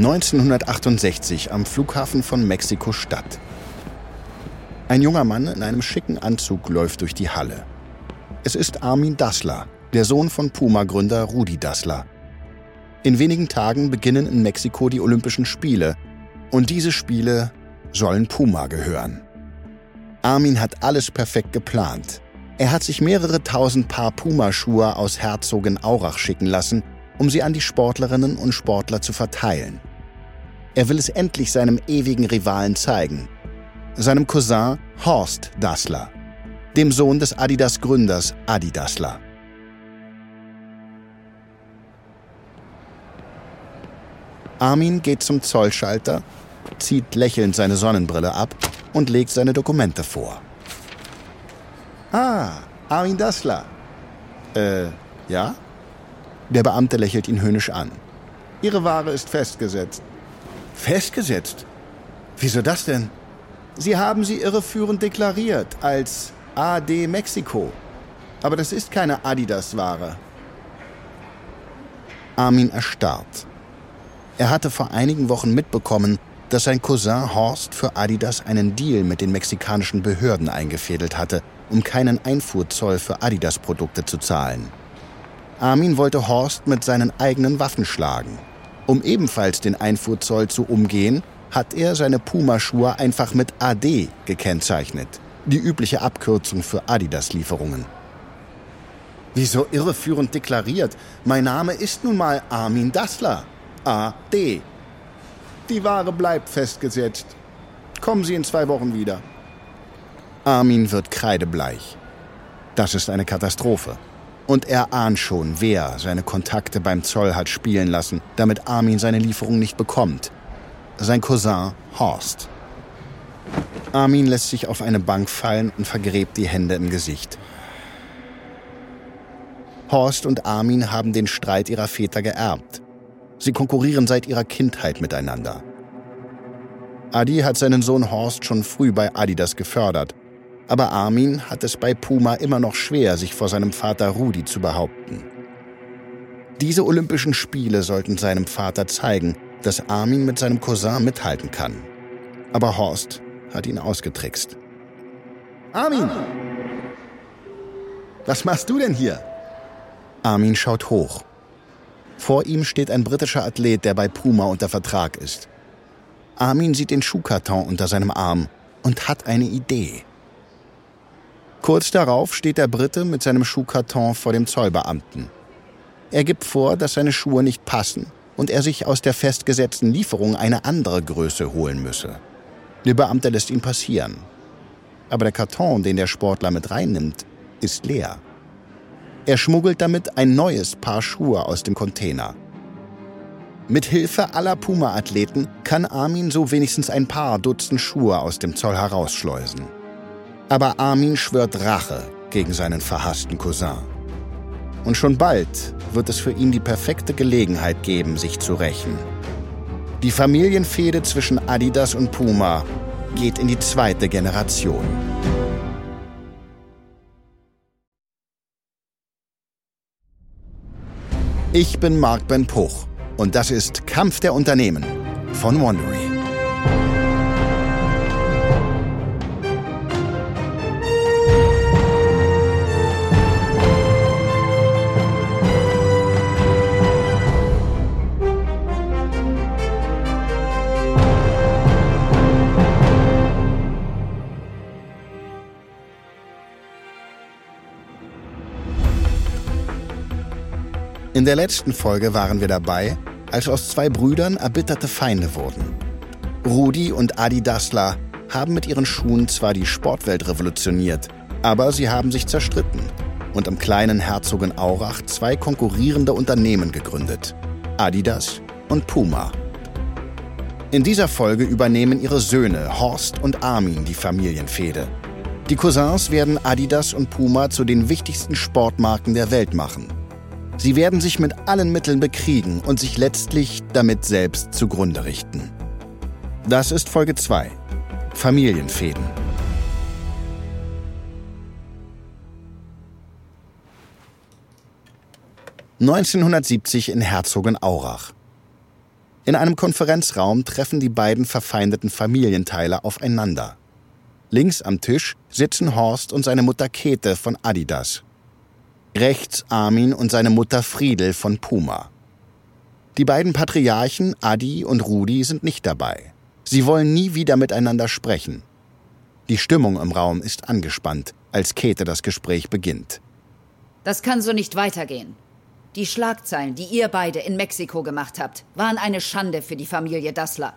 1968 am Flughafen von Mexiko-Stadt. Ein junger Mann in einem schicken Anzug läuft durch die Halle. Es ist Armin Dassler, der Sohn von Puma-Gründer Rudi Dassler. In wenigen Tagen beginnen in Mexiko die Olympischen Spiele und diese Spiele sollen Puma gehören. Armin hat alles perfekt geplant. Er hat sich mehrere tausend Paar Pumaschuhe aus Herzogenaurach schicken lassen, um sie an die Sportlerinnen und Sportler zu verteilen. Er will es endlich seinem ewigen Rivalen zeigen, seinem Cousin Horst Dassler, dem Sohn des Adidas-Gründers Adi Dassler. Armin geht zum Zollschalter, zieht lächelnd seine Sonnenbrille ab und legt seine Dokumente vor. Ah, Armin Dassler. Äh, ja? Der Beamte lächelt ihn höhnisch an. Ihre Ware ist festgesetzt. Festgesetzt? Wieso das denn? Sie haben sie irreführend deklariert als AD Mexiko. Aber das ist keine Adidas-Ware. Armin erstarrt. Er hatte vor einigen Wochen mitbekommen, dass sein Cousin Horst für Adidas einen Deal mit den mexikanischen Behörden eingefädelt hatte, um keinen Einfuhrzoll für Adidas-Produkte zu zahlen. Armin wollte Horst mit seinen eigenen Waffen schlagen. Um ebenfalls den Einfuhrzoll zu umgehen, hat er seine Puma-Schuhe einfach mit AD gekennzeichnet, die übliche Abkürzung für Adidas-Lieferungen. Wieso irreführend deklariert? Mein Name ist nun mal Armin Dassler. AD. Die Ware bleibt festgesetzt. Kommen Sie in zwei Wochen wieder. Armin wird kreidebleich. Das ist eine Katastrophe. Und er ahnt schon, wer seine Kontakte beim Zoll hat spielen lassen, damit Armin seine Lieferung nicht bekommt. Sein Cousin Horst. Armin lässt sich auf eine Bank fallen und vergräbt die Hände im Gesicht. Horst und Armin haben den Streit ihrer Väter geerbt. Sie konkurrieren seit ihrer Kindheit miteinander. Adi hat seinen Sohn Horst schon früh bei Adidas gefördert, aber Armin hat es bei Puma immer noch schwer, sich vor seinem Vater Rudi zu behaupten. Diese Olympischen Spiele sollten seinem Vater zeigen, dass Armin mit seinem Cousin mithalten kann. Aber Horst hat ihn ausgetrickst. Armin! Was machst du denn hier? Armin schaut hoch. Vor ihm steht ein britischer Athlet, der bei Puma unter Vertrag ist. Armin sieht den Schuhkarton unter seinem Arm und hat eine Idee. Kurz darauf steht der Brite mit seinem Schuhkarton vor dem Zollbeamten. Er gibt vor, dass seine Schuhe nicht passen und er sich aus der festgesetzten Lieferung eine andere Größe holen müsse. Der Beamte lässt ihn passieren. Aber der Karton, den der Sportler mit reinnimmt, ist leer. Er schmuggelt damit ein neues Paar Schuhe aus dem Container. Mit Hilfe aller Puma-Athleten kann Armin so wenigstens ein paar Dutzend Schuhe aus dem Zoll herausschleusen. Aber Armin schwört Rache gegen seinen verhassten Cousin. Und schon bald wird es für ihn die perfekte Gelegenheit geben, sich zu rächen. Die Familienfehde zwischen Adidas und Puma geht in die zweite Generation. Ich bin Marc Ben Puch und das ist Kampf der Unternehmen von Wondery. In der letzten Folge waren wir dabei, als aus zwei Brüdern erbitterte Feinde wurden. Rudi und Adi Dassler haben mit ihren Schuhen zwar die Sportwelt revolutioniert, aber sie haben sich zerstritten und im kleinen Herzogenaurach zwei konkurrierende Unternehmen gegründet: Adidas und Puma. In dieser Folge übernehmen ihre Söhne Horst und Armin die Familienfehde. Die Cousins werden Adidas und Puma zu den wichtigsten Sportmarken der Welt machen Sie werden sich mit allen Mitteln bekriegen und sich letztlich damit selbst zugrunde richten. Das ist Folge 2. Familienfäden. »1970 in Herzogenaurach. In einem Konferenzraum treffen die beiden verfeindeten Familienteile aufeinander. Links am Tisch sitzen Horst und seine Mutter Käthe von Adidas. Rechts Armin und seine Mutter Friedel von Puma. Die beiden Patriarchen Adi und Rudi sind nicht dabei. Sie wollen nie wieder miteinander sprechen. Die Stimmung im Raum ist angespannt, als Käthe das Gespräch beginnt. Das kann so nicht weitergehen. Die Schlagzeilen, die ihr beide in Mexiko gemacht habt, waren eine Schande für die Familie Dassler.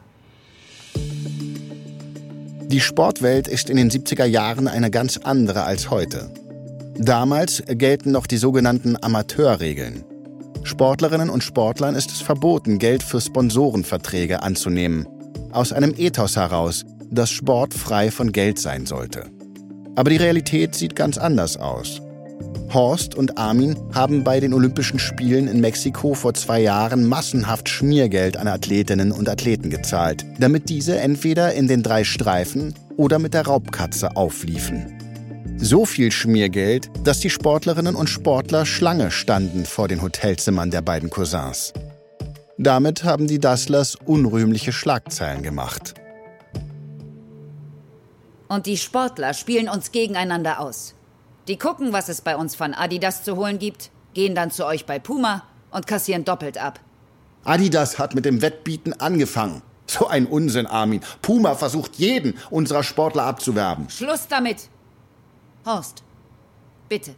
Die Sportwelt ist in den 70er Jahren eine ganz andere als heute. Damals gelten noch die sogenannten Amateurregeln. Sportlerinnen und Sportlern ist es verboten, Geld für Sponsorenverträge anzunehmen. Aus einem Ethos heraus, dass Sport frei von Geld sein sollte. Aber die Realität sieht ganz anders aus. Horst und Armin haben bei den Olympischen Spielen in Mexiko vor zwei Jahren massenhaft Schmiergeld an Athletinnen und Athleten gezahlt, damit diese entweder in den drei Streifen oder mit der Raubkatze aufliefen. So viel Schmiergeld, dass die Sportlerinnen und Sportler Schlange standen vor den Hotelzimmern der beiden Cousins. Damit haben die Dasslers unrühmliche Schlagzeilen gemacht. Und die Sportler spielen uns gegeneinander aus. Die gucken, was es bei uns von Adidas zu holen gibt, gehen dann zu euch bei Puma und kassieren doppelt ab. Adidas hat mit dem Wettbieten angefangen. So ein Unsinn, Armin. Puma versucht jeden unserer Sportler abzuwerben. Schluss damit. Horst, bitte.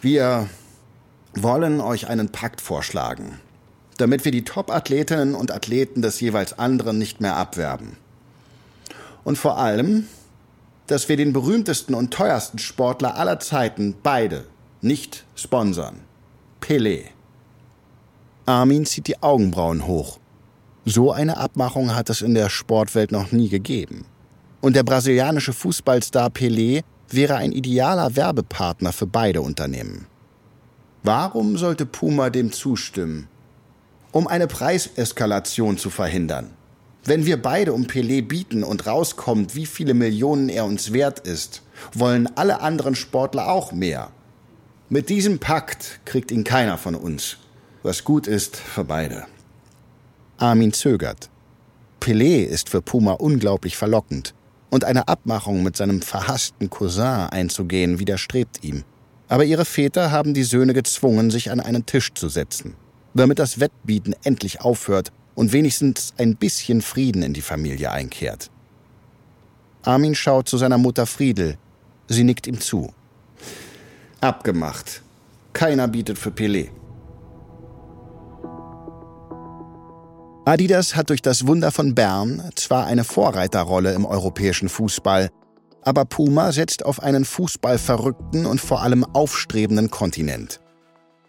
Wir wollen euch einen Pakt vorschlagen, damit wir die Top-Athletinnen und Athleten des jeweils anderen nicht mehr abwerben. Und vor allem dass wir den berühmtesten und teuersten Sportler aller Zeiten beide nicht sponsern. Pelé. Armin zieht die Augenbrauen hoch. So eine Abmachung hat es in der Sportwelt noch nie gegeben. Und der brasilianische Fußballstar Pelé wäre ein idealer Werbepartner für beide Unternehmen. Warum sollte Puma dem zustimmen? Um eine Preiseskalation zu verhindern. Wenn wir beide um Pelé bieten und rauskommt, wie viele Millionen er uns wert ist, wollen alle anderen Sportler auch mehr. Mit diesem Pakt kriegt ihn keiner von uns, was gut ist für beide. Armin zögert. Pelé ist für Puma unglaublich verlockend, und eine Abmachung mit seinem verhassten Cousin einzugehen widerstrebt ihm. Aber ihre Väter haben die Söhne gezwungen, sich an einen Tisch zu setzen, damit das Wettbieten endlich aufhört und wenigstens ein bisschen Frieden in die Familie einkehrt. Armin schaut zu seiner Mutter Friedel. Sie nickt ihm zu. Abgemacht. Keiner bietet für Pelé. Adidas hat durch das Wunder von Bern zwar eine Vorreiterrolle im europäischen Fußball, aber Puma setzt auf einen fußballverrückten und vor allem aufstrebenden Kontinent.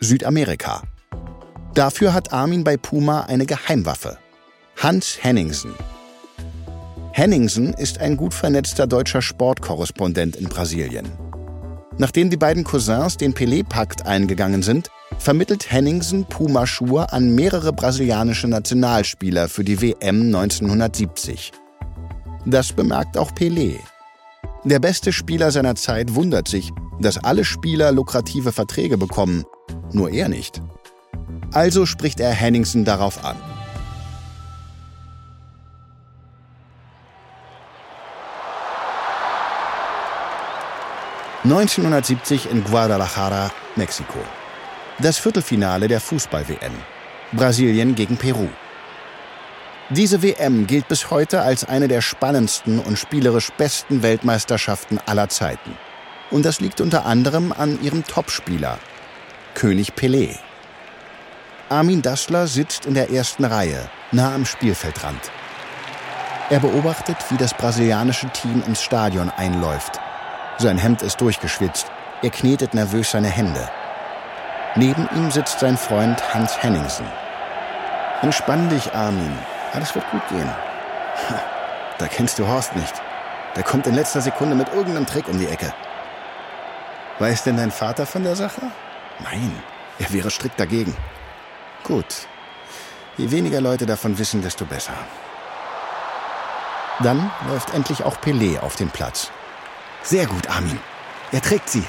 Südamerika. Dafür hat Armin bei Puma eine Geheimwaffe. Hans Henningsen. Henningsen ist ein gut vernetzter deutscher Sportkorrespondent in Brasilien. Nachdem die beiden Cousins den Pelé-Pakt eingegangen sind, vermittelt Henningsen Puma-Schuhe an mehrere brasilianische Nationalspieler für die WM 1970. Das bemerkt auch Pelé. Der beste Spieler seiner Zeit wundert sich, dass alle Spieler lukrative Verträge bekommen, nur er nicht. Also spricht er Henningsen darauf an. ...1970 in Guadalajara, Mexiko. Das Viertelfinale der Fußball-WM. Brasilien gegen Peru. Diese WM gilt bis heute als eine der spannendsten und spielerisch besten Weltmeisterschaften aller Zeiten. Und das liegt unter anderem an ihrem Topspieler, König Pelé. Armin Dassler sitzt in der ersten Reihe, nah am Spielfeldrand. Er beobachtet, wie das brasilianische Team ins Stadion einläuft. Sein Hemd ist durchgeschwitzt. Er knetet nervös seine Hände. Neben ihm sitzt sein Freund Hans Henningsen. Entspann dich, Armin. Alles wird gut gehen. Da kennst du Horst nicht. Der kommt in letzter Sekunde mit irgendeinem Trick um die Ecke. Weiß denn dein Vater von der Sache? Nein, er wäre strikt dagegen. Gut. Je weniger Leute davon wissen, desto besser. Dann läuft endlich auch Pelé auf den Platz. Sehr gut, Armin. Er trägt sie.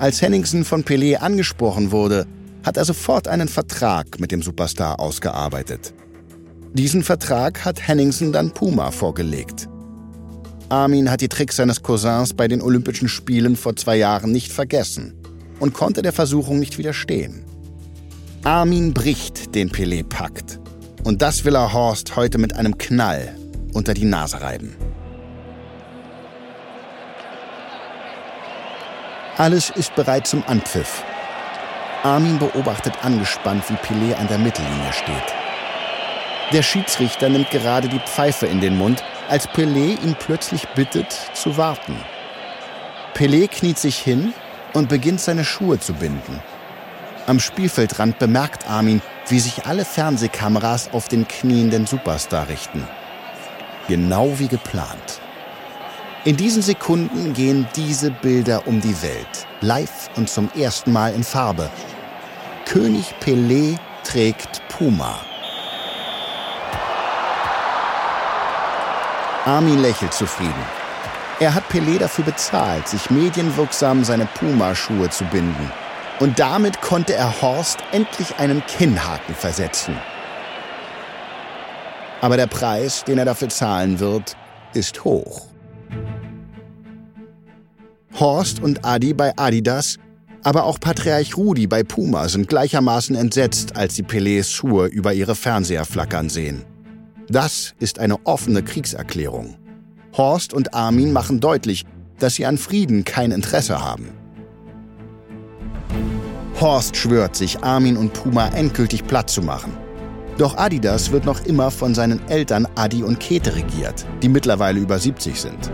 Als Henningsen von Pelé angesprochen wurde, hat er sofort einen Vertrag mit dem Superstar ausgearbeitet. Diesen Vertrag hat Henningsen dann Puma vorgelegt. Armin hat die Tricks seines Cousins bei den Olympischen Spielen vor zwei Jahren nicht vergessen und konnte der Versuchung nicht widerstehen. Armin bricht den Pelé-Pakt. Und das will er Horst heute mit einem Knall unter die Nase reiben. Alles ist bereit zum Anpfiff. Armin beobachtet angespannt, wie Pelé an der Mittellinie steht. Der Schiedsrichter nimmt gerade die Pfeife in den Mund, als Pelé ihn plötzlich bittet, zu warten. Pelé kniet sich hin und beginnt seine Schuhe zu binden. Am Spielfeldrand bemerkt Armin, wie sich alle Fernsehkameras auf den knienden Superstar richten. Genau wie geplant. In diesen Sekunden gehen diese Bilder um die Welt, live und zum ersten Mal in Farbe. König Pelé trägt Puma. Armin lächelt zufrieden. Er hat Pelé dafür bezahlt, sich medienwirksam seine Puma-Schuhe zu binden. Und damit konnte er Horst endlich einen Kinnhaken versetzen. Aber der Preis, den er dafür zahlen wird, ist hoch. Horst und Adi bei Adidas, aber auch Patriarch Rudi bei Puma sind gleichermaßen entsetzt, als sie Pelés Schuhe über ihre Fernseher flackern sehen. Das ist eine offene Kriegserklärung. Horst und Armin machen deutlich, dass sie an Frieden kein Interesse haben. Horst schwört sich, Armin und Puma endgültig platt zu machen. Doch Adidas wird noch immer von seinen Eltern Adi und Kete regiert, die mittlerweile über 70 sind.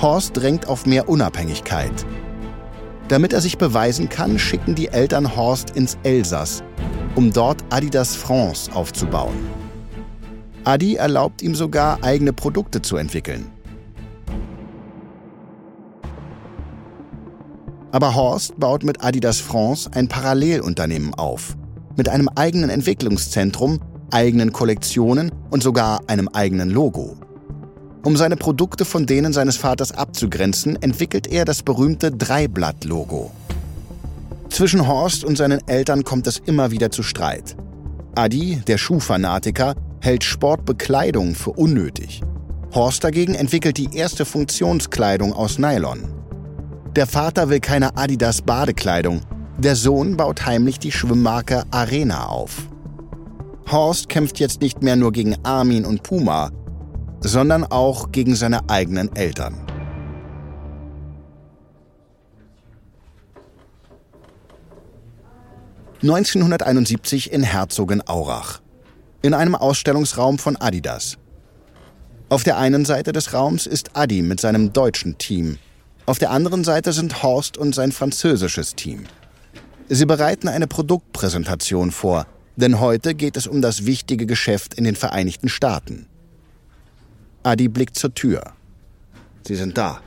Horst drängt auf mehr Unabhängigkeit. Damit er sich beweisen kann, schicken die Eltern Horst ins Elsass, um dort Adidas France aufzubauen. Adi erlaubt ihm sogar, eigene Produkte zu entwickeln. Aber Horst baut mit Adidas France ein Parallelunternehmen auf. Mit einem eigenen Entwicklungszentrum, eigenen Kollektionen und sogar einem eigenen Logo. Um seine Produkte von denen seines Vaters abzugrenzen, entwickelt er das berühmte Dreiblatt-Logo. Zwischen Horst und seinen Eltern kommt es immer wieder zu Streit. Adi, der Schuhfanatiker, hält Sportbekleidung für unnötig. Horst dagegen entwickelt die erste Funktionskleidung aus Nylon. Der Vater will keine Adidas Badekleidung, der Sohn baut heimlich die Schwimmmarke Arena auf. Horst kämpft jetzt nicht mehr nur gegen Armin und Puma, sondern auch gegen seine eigenen Eltern. ...1971 in Herzogenaurach. In einem Ausstellungsraum von Adidas. Auf der einen Seite des Raums ist Adi mit seinem deutschen Team. Auf der anderen Seite sind Horst und sein französisches Team. Sie bereiten eine Produktpräsentation vor, denn heute geht es um das wichtige Geschäft in den Vereinigten Staaten. Adi blickt zur Tür. Sie sind da.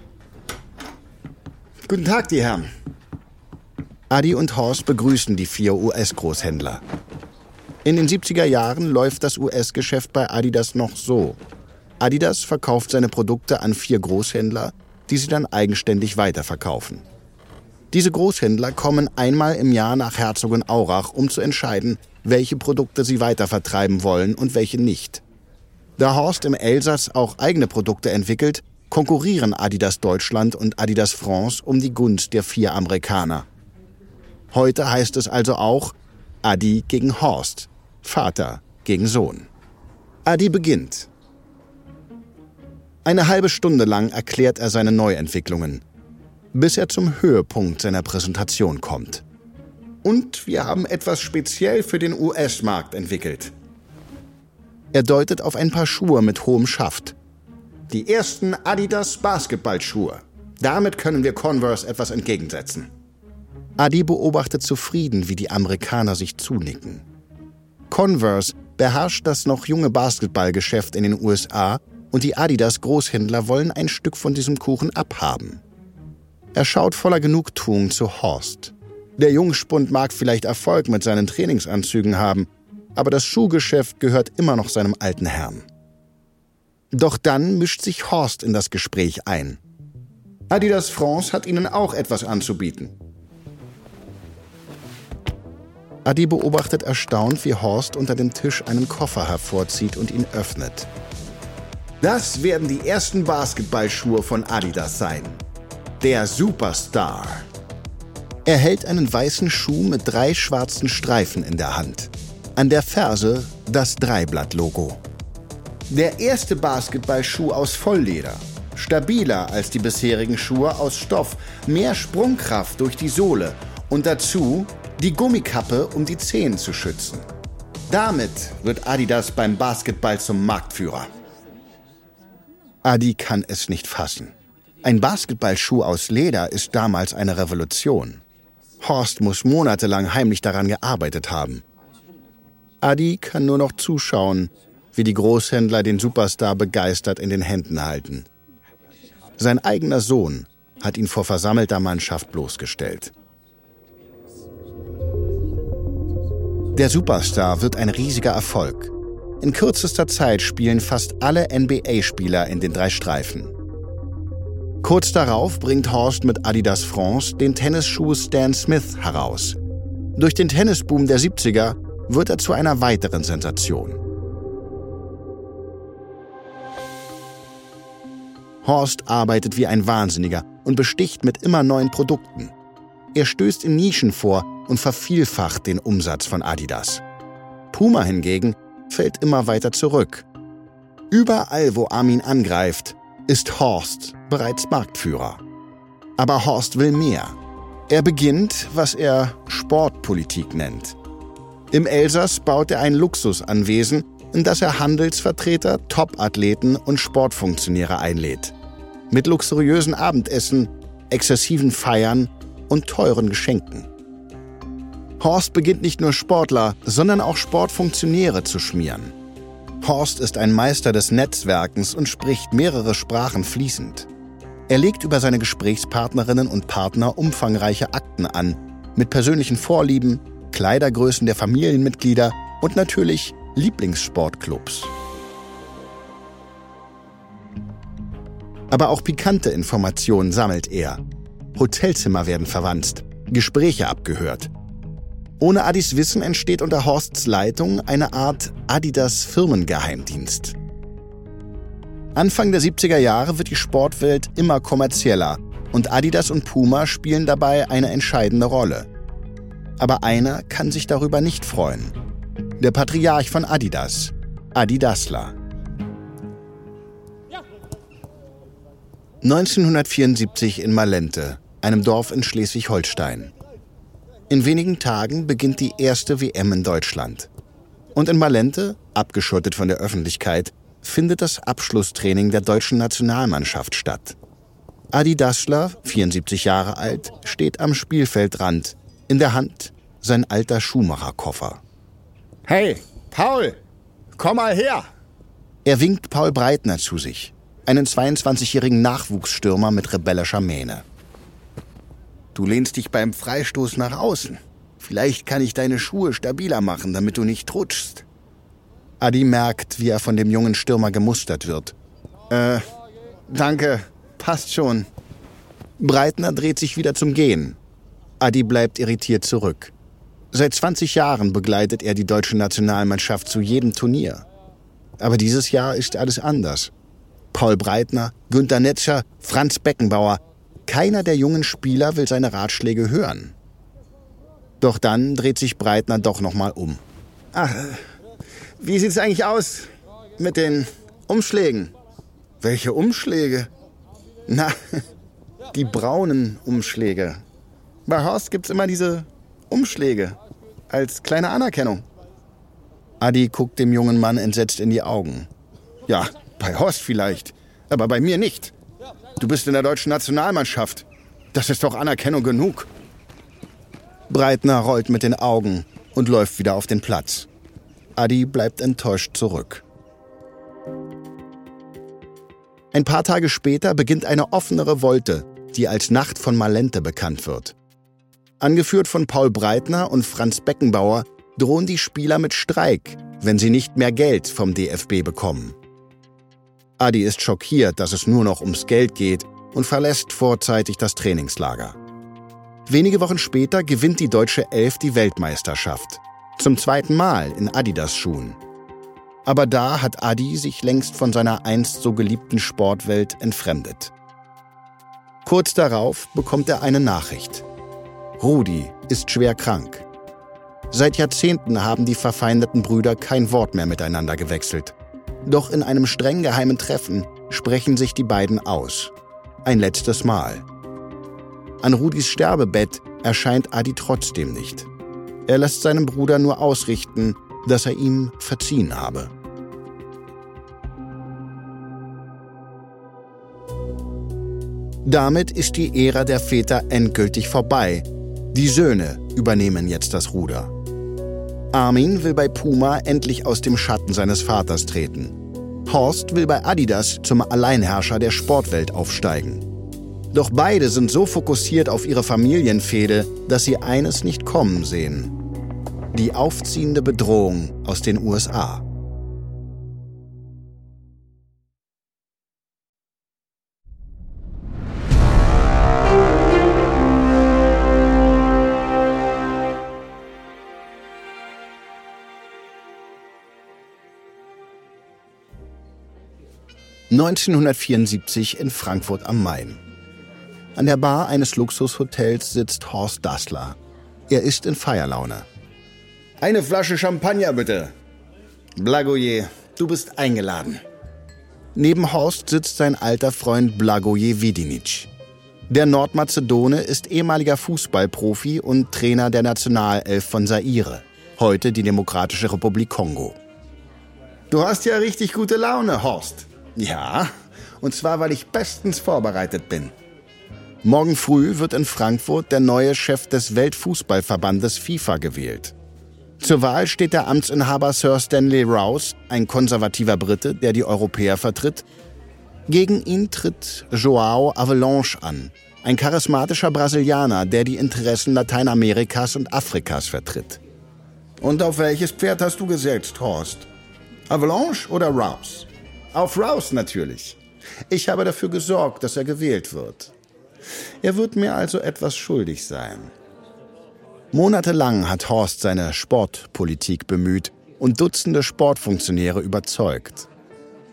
Guten Tag, die Herren. Adi und Horst begrüßen die vier US-Großhändler. In den 70er Jahren läuft das US-Geschäft bei Adidas noch so. Adidas verkauft seine Produkte an vier Großhändler, die sie dann eigenständig weiterverkaufen. Diese Großhändler kommen einmal im Jahr nach Herzogenaurach, um zu entscheiden, welche Produkte sie weitervertreiben wollen und welche nicht. Da Horst im Elsass auch eigene Produkte entwickelt, konkurrieren Adidas Deutschland und Adidas France um die Gunst der vier Amerikaner. Heute heißt es also auch Adi gegen Horst, Vater gegen Sohn. Adi beginnt. Eine halbe Stunde lang erklärt er seine Neuentwicklungen, bis er zum Höhepunkt seiner Präsentation kommt. Und wir haben etwas speziell für den US-Markt entwickelt. Er deutet auf ein paar Schuhe mit hohem Schaft. Die ersten Adidas Basketballschuhe. Damit können wir Converse etwas entgegensetzen. Adi beobachtet zufrieden, wie die Amerikaner sich zunicken. Converse beherrscht das noch junge Basketballgeschäft in den USA und die Adidas Großhändler wollen ein Stück von diesem Kuchen abhaben. Er schaut voller Genugtuung zu Horst. Der Jungspund mag vielleicht Erfolg mit seinen Trainingsanzügen haben, aber das Schuhgeschäft gehört immer noch seinem alten Herrn. Doch dann mischt sich Horst in das Gespräch ein. Adidas France hat ihnen auch etwas anzubieten. Adi beobachtet erstaunt, wie Horst unter dem Tisch einen Koffer hervorzieht und ihn öffnet. Das werden die ersten Basketballschuhe von Adidas sein. Der Superstar. Er hält einen weißen Schuh mit drei schwarzen Streifen in der Hand. An der Ferse das Dreiblatt-Logo. Der erste Basketballschuh aus Vollleder. Stabiler als die bisherigen Schuhe aus Stoff, mehr Sprungkraft durch die Sohle und dazu die Gummikappe, um die Zehen zu schützen. Damit wird Adidas beim Basketball zum Marktführer. Adi kann es nicht fassen. Ein Basketballschuh aus Leder ist damals eine Revolution. Horst muss monatelang heimlich daran gearbeitet haben. Adi kann nur noch zuschauen, wie die Großhändler den Superstar begeistert in den Händen halten. Sein eigener Sohn hat ihn vor versammelter Mannschaft bloßgestellt. Der Superstar wird ein riesiger Erfolg. In kürzester Zeit spielen fast alle NBA-Spieler in den drei Streifen. Kurz darauf bringt Horst mit Adidas France den Tennisschuh Stan Smith heraus. Durch den Tennisboom der 70er wird er zu einer weiteren Sensation. Horst arbeitet wie ein Wahnsinniger und besticht mit immer neuen Produkten. Er stößt in Nischen vor und vervielfacht den Umsatz von Adidas. Puma hingegen fällt immer weiter zurück. Überall, wo Armin angreift, ist Horst bereits Marktführer. Aber Horst will mehr. Er beginnt, was er Sportpolitik nennt. Im Elsass baut er ein Luxusanwesen, in das er Handelsvertreter, Topathleten und Sportfunktionäre einlädt. Mit luxuriösen Abendessen, exzessiven Feiern und teuren Geschenken. Horst beginnt nicht nur Sportler, sondern auch Sportfunktionäre zu schmieren. Horst ist ein Meister des Netzwerkens und spricht mehrere Sprachen fließend. Er legt über seine Gesprächspartnerinnen und Partner umfangreiche Akten an, mit persönlichen Vorlieben, Kleidergrößen der Familienmitglieder und natürlich Lieblingssportclubs. Aber auch pikante Informationen sammelt er. Hotelzimmer werden verwandt, Gespräche abgehört. Ohne Adis Wissen entsteht unter Horsts Leitung eine Art Adidas Firmengeheimdienst. Anfang der 70er Jahre wird die Sportwelt immer kommerzieller und Adidas und Puma spielen dabei eine entscheidende Rolle. Aber einer kann sich darüber nicht freuen. Der Patriarch von Adidas, Adidasler. 1974 in Malente, einem Dorf in Schleswig-Holstein. In wenigen Tagen beginnt die erste WM in Deutschland. Und in Malente, abgeschottet von der Öffentlichkeit, findet das Abschlusstraining der deutschen Nationalmannschaft statt. Adi Dassler, 74 Jahre alt, steht am Spielfeldrand, in der Hand sein alter Schuhmacherkoffer. Hey, Paul, komm mal her! Er winkt Paul Breitner zu sich, einen 22-jährigen Nachwuchsstürmer mit rebellischer Mähne. Du lehnst dich beim Freistoß nach außen. Vielleicht kann ich deine Schuhe stabiler machen, damit du nicht rutschst. Adi merkt, wie er von dem jungen Stürmer gemustert wird. Äh, danke, passt schon. Breitner dreht sich wieder zum Gehen. Adi bleibt irritiert zurück. Seit 20 Jahren begleitet er die deutsche Nationalmannschaft zu jedem Turnier. Aber dieses Jahr ist alles anders. Paul Breitner, Günter Netscher, Franz Beckenbauer, keiner der jungen Spieler will seine Ratschläge hören. Doch dann dreht sich Breitner doch nochmal um. Ach, wie sieht's eigentlich aus mit den Umschlägen? Welche Umschläge? Na, die braunen Umschläge. Bei Horst gibt's immer diese Umschläge. Als kleine Anerkennung. Adi guckt dem jungen Mann entsetzt in die Augen. Ja, bei Horst vielleicht, aber bei mir nicht. Du bist in der deutschen Nationalmannschaft. Das ist doch Anerkennung genug. Breitner rollt mit den Augen und läuft wieder auf den Platz. Adi bleibt enttäuscht zurück. Ein paar Tage später beginnt eine offene Revolte, die als Nacht von Malente bekannt wird. Angeführt von Paul Breitner und Franz Beckenbauer drohen die Spieler mit Streik, wenn sie nicht mehr Geld vom DFB bekommen. Adi ist schockiert, dass es nur noch ums Geld geht und verlässt vorzeitig das Trainingslager. Wenige Wochen später gewinnt die deutsche Elf die Weltmeisterschaft. Zum zweiten Mal in Adidas-Schuhen. Aber da hat Adi sich längst von seiner einst so geliebten Sportwelt entfremdet. Kurz darauf bekommt er eine Nachricht. Rudi ist schwer krank. Seit Jahrzehnten haben die verfeindeten Brüder kein Wort mehr miteinander gewechselt. Doch in einem streng geheimen Treffen sprechen sich die beiden aus. Ein letztes Mal. An Rudis Sterbebett erscheint Adi trotzdem nicht. Er lässt seinem Bruder nur ausrichten, dass er ihm verziehen habe. Damit ist die Ära der Väter endgültig vorbei. Die Söhne übernehmen jetzt das Ruder. Armin will bei Puma endlich aus dem Schatten seines Vaters treten. Horst will bei Adidas zum Alleinherrscher der Sportwelt aufsteigen. Doch beide sind so fokussiert auf ihre Familienfehde, dass sie eines nicht kommen sehen. Die aufziehende Bedrohung aus den USA. 1974 in Frankfurt am Main. An der Bar eines Luxushotels sitzt Horst Dassler. Er ist in Feierlaune. Eine Flasche Champagner bitte. Blagoje, du bist eingeladen. Neben Horst sitzt sein alter Freund Blagoje Vidinic. Der Nordmazedone ist ehemaliger Fußballprofi und Trainer der Nationalelf von Zaire, heute die Demokratische Republik Kongo. Du hast ja richtig gute Laune, Horst. Ja, und zwar, weil ich bestens vorbereitet bin. Morgen früh wird in Frankfurt der neue Chef des Weltfußballverbandes FIFA gewählt. Zur Wahl steht der Amtsinhaber Sir Stanley Rouse, ein konservativer Brite, der die Europäer vertritt. Gegen ihn tritt Joao Avalanche an, ein charismatischer Brasilianer, der die Interessen Lateinamerikas und Afrikas vertritt. Und auf welches Pferd hast du gesetzt, Horst? Avalanche oder Rouse? Auf Rouse natürlich. Ich habe dafür gesorgt, dass er gewählt wird. Er wird mir also etwas schuldig sein. Monatelang hat Horst seine Sportpolitik bemüht und Dutzende Sportfunktionäre überzeugt.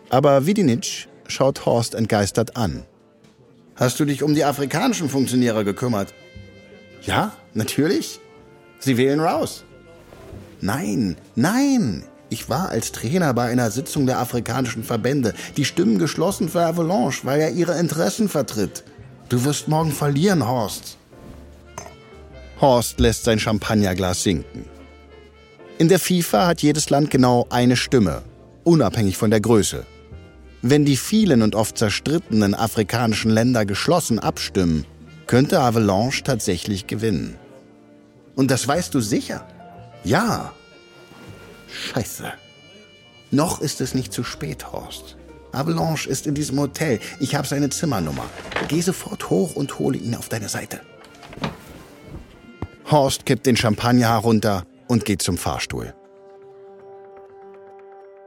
Aber Vidinic schaut Horst entgeistert an. Hast du dich um die afrikanischen Funktionäre gekümmert? Ja, natürlich. Sie wählen raus. Nein, nein, ich war als Trainer bei einer Sitzung der afrikanischen Verbände. Die stimmen geschlossen für Avalanche, weil er ihre Interessen vertritt. Du wirst morgen verlieren, Horst. Horst lässt sein Champagnerglas sinken. In der FIFA hat jedes Land genau eine Stimme, unabhängig von der Größe. Wenn die vielen und oft zerstrittenen afrikanischen Länder geschlossen abstimmen, könnte Avalanche tatsächlich gewinnen. Und das weißt du sicher? Ja, Scheiße. Noch ist es nicht zu spät, Horst. Avalanche ist in diesem Hotel. Ich habe seine Zimmernummer. Geh sofort hoch und hole ihn auf deine Seite. Horst kippt den Champagner herunter und geht zum Fahrstuhl.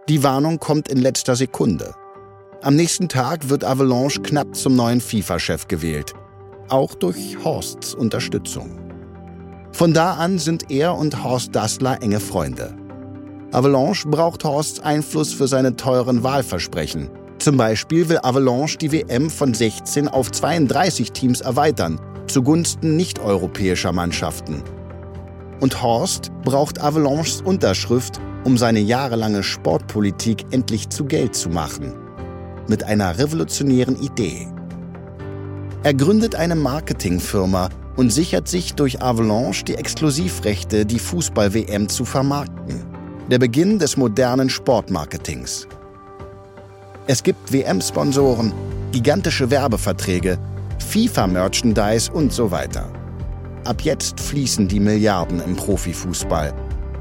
Die Warnung kommt in letzter Sekunde. Am nächsten Tag wird Avalanche knapp zum neuen FIFA-Chef gewählt. Auch durch Horsts Unterstützung. Von da an sind er und Horst Dassler enge Freunde. Avalanche braucht Horsts Einfluss für seine teuren Wahlversprechen. Zum Beispiel will Avalanche die WM von 16 auf 32 Teams erweitern, zugunsten nicht-europäischer Mannschaften. Und Horst braucht Avalanches Unterschrift, um seine jahrelange Sportpolitik endlich zu Geld zu machen. Mit einer revolutionären Idee. Er gründet eine Marketingfirma und sichert sich durch Avalanche die Exklusivrechte, die Fußball-WM zu vermarkten der Beginn des modernen Sportmarketings. Es gibt WM-Sponsoren, gigantische Werbeverträge, FIFA-Merchandise und so weiter. Ab jetzt fließen die Milliarden im Profifußball.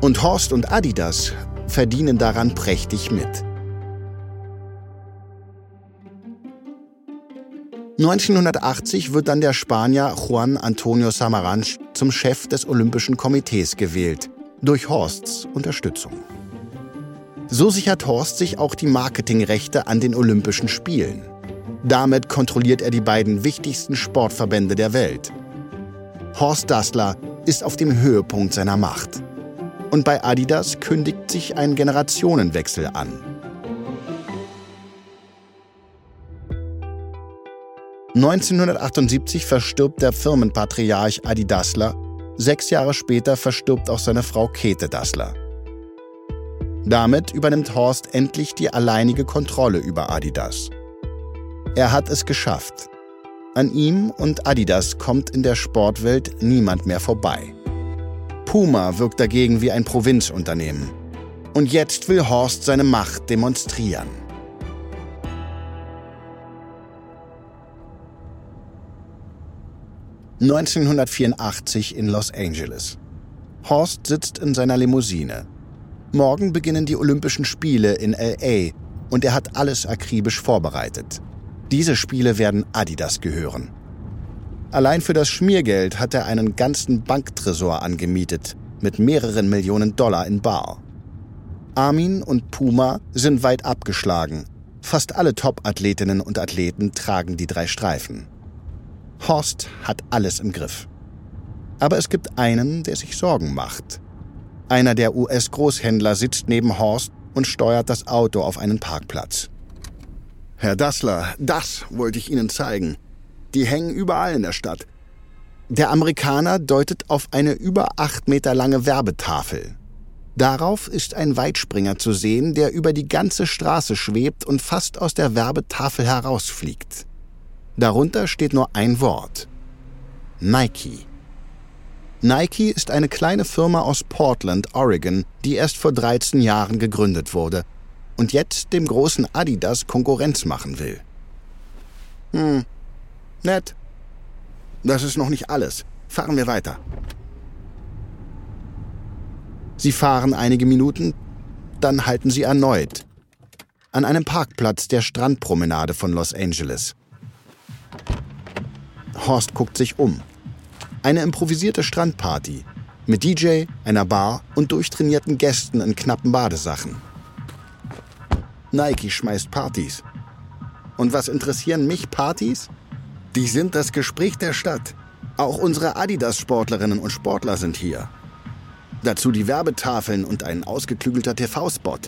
Und Horst und Adidas verdienen daran prächtig mit. 1980 wird dann der Spanier Juan Antonio Samaranch zum Chef des Olympischen Komitees gewählt durch Horsts Unterstützung. So sichert Horst sich auch die Marketingrechte an den Olympischen Spielen. Damit kontrolliert er die beiden wichtigsten Sportverbände der Welt. Horst Dassler ist auf dem Höhepunkt seiner Macht. Und bei Adidas kündigt sich ein Generationenwechsel an. (1978) verstirbt der Firmenpatriarch Adi Dassler. Sechs Jahre später verstirbt auch seine Frau Käthe Dassler. Damit übernimmt Horst endlich die alleinige Kontrolle über Adidas. Er hat es geschafft. An ihm und Adidas kommt in der Sportwelt niemand mehr vorbei. Puma wirkt dagegen wie ein Provinzunternehmen. Und jetzt will Horst seine Macht demonstrieren. (1984) in Los Angeles. Horst sitzt in seiner Limousine. Morgen beginnen die Olympischen Spiele in LA und er hat alles akribisch vorbereitet. Diese Spiele werden Adidas gehören. Allein für das Schmiergeld hat er einen ganzen Banktresor angemietet mit mehreren Millionen Dollar in Bar. Armin und Puma sind weit abgeschlagen. Fast alle Top-Athletinnen und Athleten tragen die drei Streifen. Horst hat alles im Griff. Aber es gibt einen, der sich Sorgen macht. Einer der US-Großhändler sitzt neben Horst und steuert das Auto auf einen Parkplatz. Herr Dassler, das wollte ich Ihnen zeigen. Die hängen überall in der Stadt. Der Amerikaner deutet auf eine über acht Meter lange Werbetafel. Darauf ist ein Weitspringer zu sehen, der über die ganze Straße schwebt und fast aus der Werbetafel herausfliegt. Darunter steht nur ein Wort. Nike. Nike ist eine kleine Firma aus Portland, Oregon, die erst vor 13 Jahren gegründet wurde und jetzt dem großen Adidas Konkurrenz machen will. Hm, nett. Das ist noch nicht alles. Fahren wir weiter. Sie fahren einige Minuten, dann halten sie erneut. An einem Parkplatz der Strandpromenade von Los Angeles. Horst guckt sich um. Eine improvisierte Strandparty mit DJ, einer Bar und durchtrainierten Gästen in knappen Badesachen. Nike schmeißt Partys. Und was interessieren mich Partys? Die sind das Gespräch der Stadt. Auch unsere Adidas-Sportlerinnen und Sportler sind hier. Dazu die Werbetafeln und ein ausgeklügelter TV-Spot.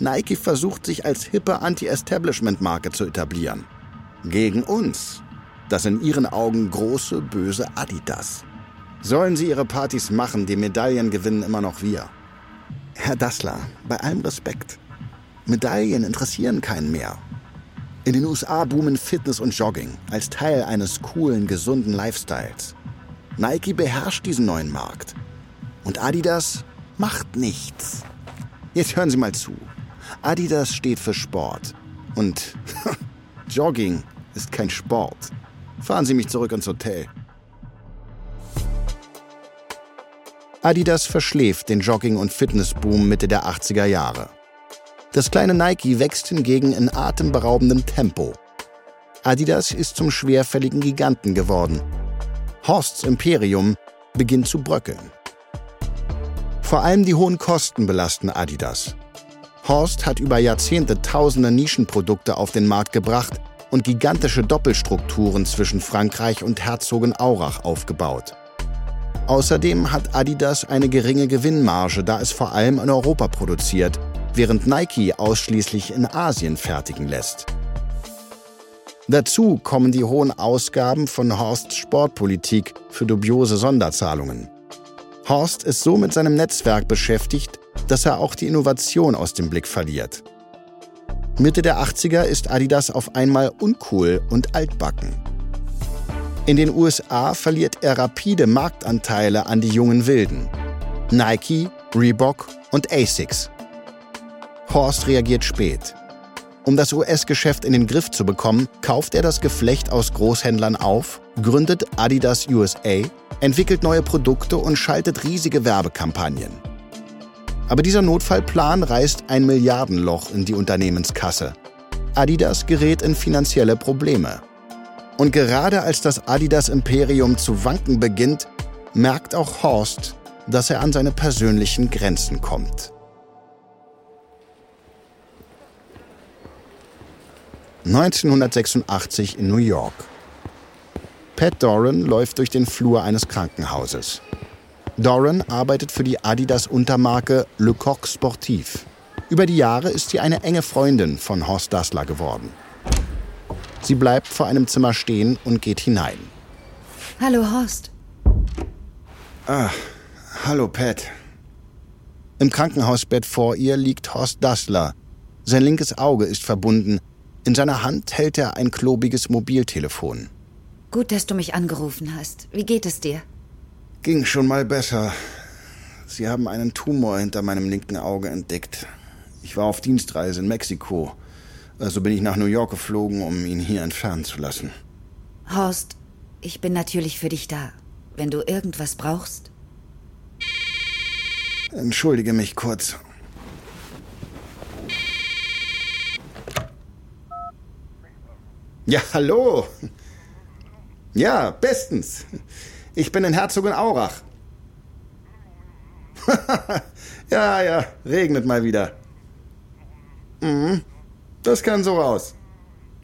Nike versucht sich als hippe Anti-Establishment-Marke zu etablieren. Gegen uns das in ihren Augen große, böse Adidas. Sollen sie ihre Partys machen, die Medaillen gewinnen immer noch wir. Herr Dassler, bei allem Respekt. Medaillen interessieren keinen mehr. In den USA boomen Fitness und Jogging als Teil eines coolen, gesunden Lifestyles. Nike beherrscht diesen neuen Markt. Und Adidas macht nichts. Jetzt hören Sie mal zu. Adidas steht für Sport. Und Jogging ist kein Sport. Fahren Sie mich zurück ins Hotel. Adidas verschläft den Jogging- und Fitnessboom Mitte der 80er Jahre. Das kleine Nike wächst hingegen in atemberaubendem Tempo. Adidas ist zum schwerfälligen Giganten geworden. Horsts Imperium beginnt zu bröckeln. Vor allem die hohen Kosten belasten Adidas. Horst hat über Jahrzehnte tausende Nischenprodukte auf den Markt gebracht, und gigantische Doppelstrukturen zwischen Frankreich und Herzogenaurach aufgebaut. Außerdem hat Adidas eine geringe Gewinnmarge, da es vor allem in Europa produziert, während Nike ausschließlich in Asien fertigen lässt. Dazu kommen die hohen Ausgaben von Horsts Sportpolitik für dubiose Sonderzahlungen. Horst ist so mit seinem Netzwerk beschäftigt, dass er auch die Innovation aus dem Blick verliert. Mitte der 80er ist Adidas auf einmal uncool und altbacken. In den USA verliert er rapide Marktanteile an die jungen Wilden. Nike, Reebok und Asics. Horst reagiert spät. Um das US-Geschäft in den Griff zu bekommen, kauft er das Geflecht aus Großhändlern auf, gründet Adidas USA, entwickelt neue Produkte und schaltet riesige Werbekampagnen. Aber dieser Notfallplan reißt ein Milliardenloch in die Unternehmenskasse. Adidas gerät in finanzielle Probleme. Und gerade als das Adidas-Imperium zu wanken beginnt, merkt auch Horst, dass er an seine persönlichen Grenzen kommt. 1986 in New York. Pat Doran läuft durch den Flur eines Krankenhauses. Doran arbeitet für die Adidas-Untermarke Le Coq Sportif. Über die Jahre ist sie eine enge Freundin von Horst Dassler geworden. Sie bleibt vor einem Zimmer stehen und geht hinein. Hallo Horst. Ah, hallo Pat. Im Krankenhausbett vor ihr liegt Horst Dassler. Sein linkes Auge ist verbunden. In seiner Hand hält er ein klobiges Mobiltelefon. Gut, dass du mich angerufen hast. Wie geht es dir? Ging schon mal besser. Sie haben einen Tumor hinter meinem linken Auge entdeckt. Ich war auf Dienstreise in Mexiko. Also bin ich nach New York geflogen, um ihn hier entfernen zu lassen. Horst, ich bin natürlich für dich da. Wenn du irgendwas brauchst. Entschuldige mich kurz. Ja, hallo. Ja, bestens. Ich bin in Herzogenaurach. ja, ja, regnet mal wieder. Mhm, das kann so raus.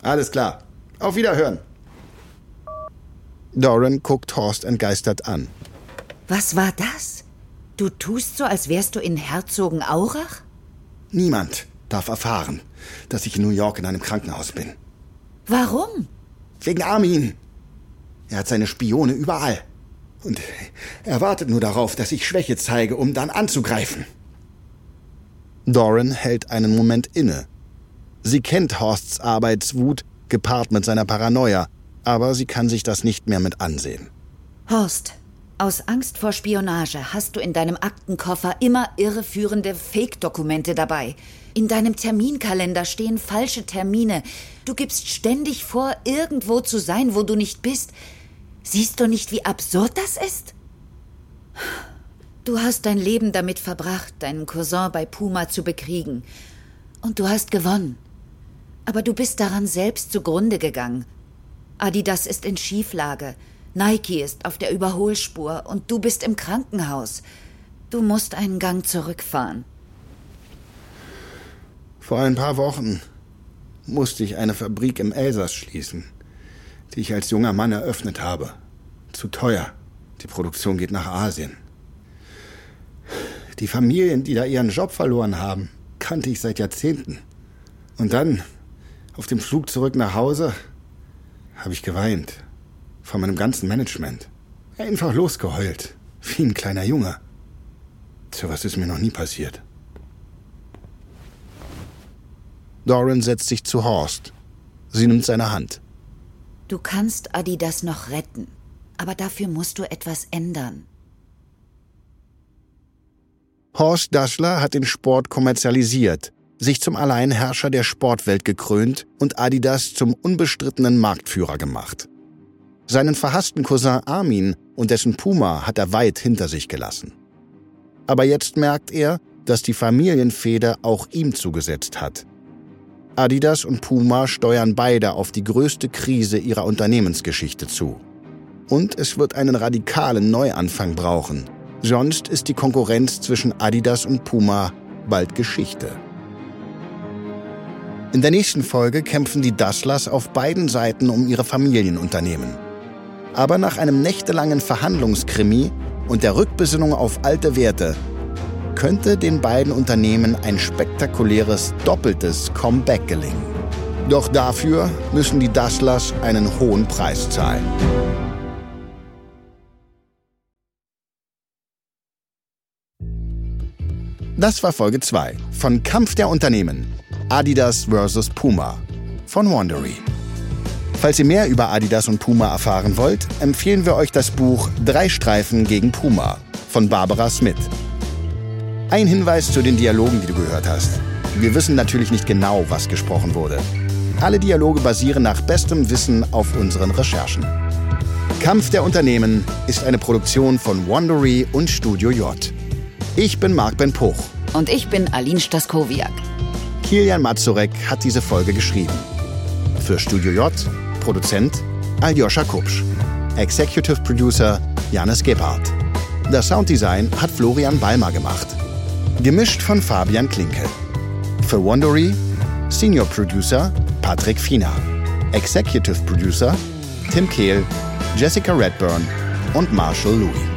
Alles klar. Auf Wiederhören. Doran guckt Horst entgeistert an. Was war das? Du tust so, als wärst du in Herzogenaurach? Niemand darf erfahren, dass ich in New York in einem Krankenhaus bin. Warum? Wegen Armin. Er hat seine Spione überall. Und er wartet nur darauf, dass ich Schwäche zeige, um dann anzugreifen. Doran hält einen Moment inne. Sie kennt Horsts Arbeitswut, gepaart mit seiner Paranoia, aber sie kann sich das nicht mehr mit ansehen. Horst, aus Angst vor Spionage hast du in deinem Aktenkoffer immer irreführende Fake-Dokumente dabei. In deinem Terminkalender stehen falsche Termine. Du gibst ständig vor, irgendwo zu sein, wo du nicht bist. Siehst du nicht, wie absurd das ist? Du hast dein Leben damit verbracht, deinen Cousin bei Puma zu bekriegen. Und du hast gewonnen. Aber du bist daran selbst zugrunde gegangen. Adidas ist in Schieflage. Nike ist auf der Überholspur und du bist im Krankenhaus. Du musst einen Gang zurückfahren. Vor ein paar Wochen musste ich eine Fabrik im Elsass schließen die ich als junger Mann eröffnet habe. Zu teuer. Die Produktion geht nach Asien. Die Familien, die da ihren Job verloren haben, kannte ich seit Jahrzehnten. Und dann, auf dem Flug zurück nach Hause, habe ich geweint. Von meinem ganzen Management. Einfach losgeheult. Wie ein kleiner Junge. So was ist mir noch nie passiert. Doran setzt sich zu Horst. Sie nimmt seine Hand. Du kannst Adidas noch retten, aber dafür musst du etwas ändern. Horst Dassler hat den Sport kommerzialisiert, sich zum Alleinherrscher der Sportwelt gekrönt und Adidas zum unbestrittenen Marktführer gemacht. Seinen verhassten Cousin Armin und dessen Puma hat er weit hinter sich gelassen. Aber jetzt merkt er, dass die Familienfeder auch ihm zugesetzt hat Adidas und Puma steuern beide auf die größte Krise ihrer Unternehmensgeschichte zu. Und es wird einen radikalen Neuanfang brauchen. Sonst ist die Konkurrenz zwischen Adidas und Puma bald Geschichte. In der nächsten Folge kämpfen die Dasslers auf beiden Seiten um ihre Familienunternehmen. Aber nach einem nächtelangen Verhandlungskrimi und der Rückbesinnung auf alte Werte könnte den beiden Unternehmen ein spektakuläres doppeltes Comeback gelingen. Doch dafür müssen die Dasslers einen hohen Preis zahlen. Das war Folge 2 von Kampf der Unternehmen. Adidas vs. Puma von Wandery. Falls ihr mehr über Adidas und Puma erfahren wollt, empfehlen wir euch das Buch Drei Streifen gegen Puma von Barbara Smith. Ein Hinweis zu den Dialogen, die du gehört hast. Wir wissen natürlich nicht genau, was gesprochen wurde. Alle Dialoge basieren nach bestem Wissen auf unseren Recherchen. Kampf der Unternehmen ist eine Produktion von Wandery und Studio J. Ich bin Marc Ben Poch. Und ich bin Aline Staskowiak. Kilian Mazurek hat diese Folge geschrieben. Für Studio J, Produzent Aljoscha Kupsch. Executive Producer Janis Gebhardt. Das Sounddesign hat Florian Balmer gemacht. Gemischt von Fabian Klinke. Für Wondery Senior Producer Patrick Fiener. Executive Producer Tim Kehl Jessica Redburn und Marshall Louis.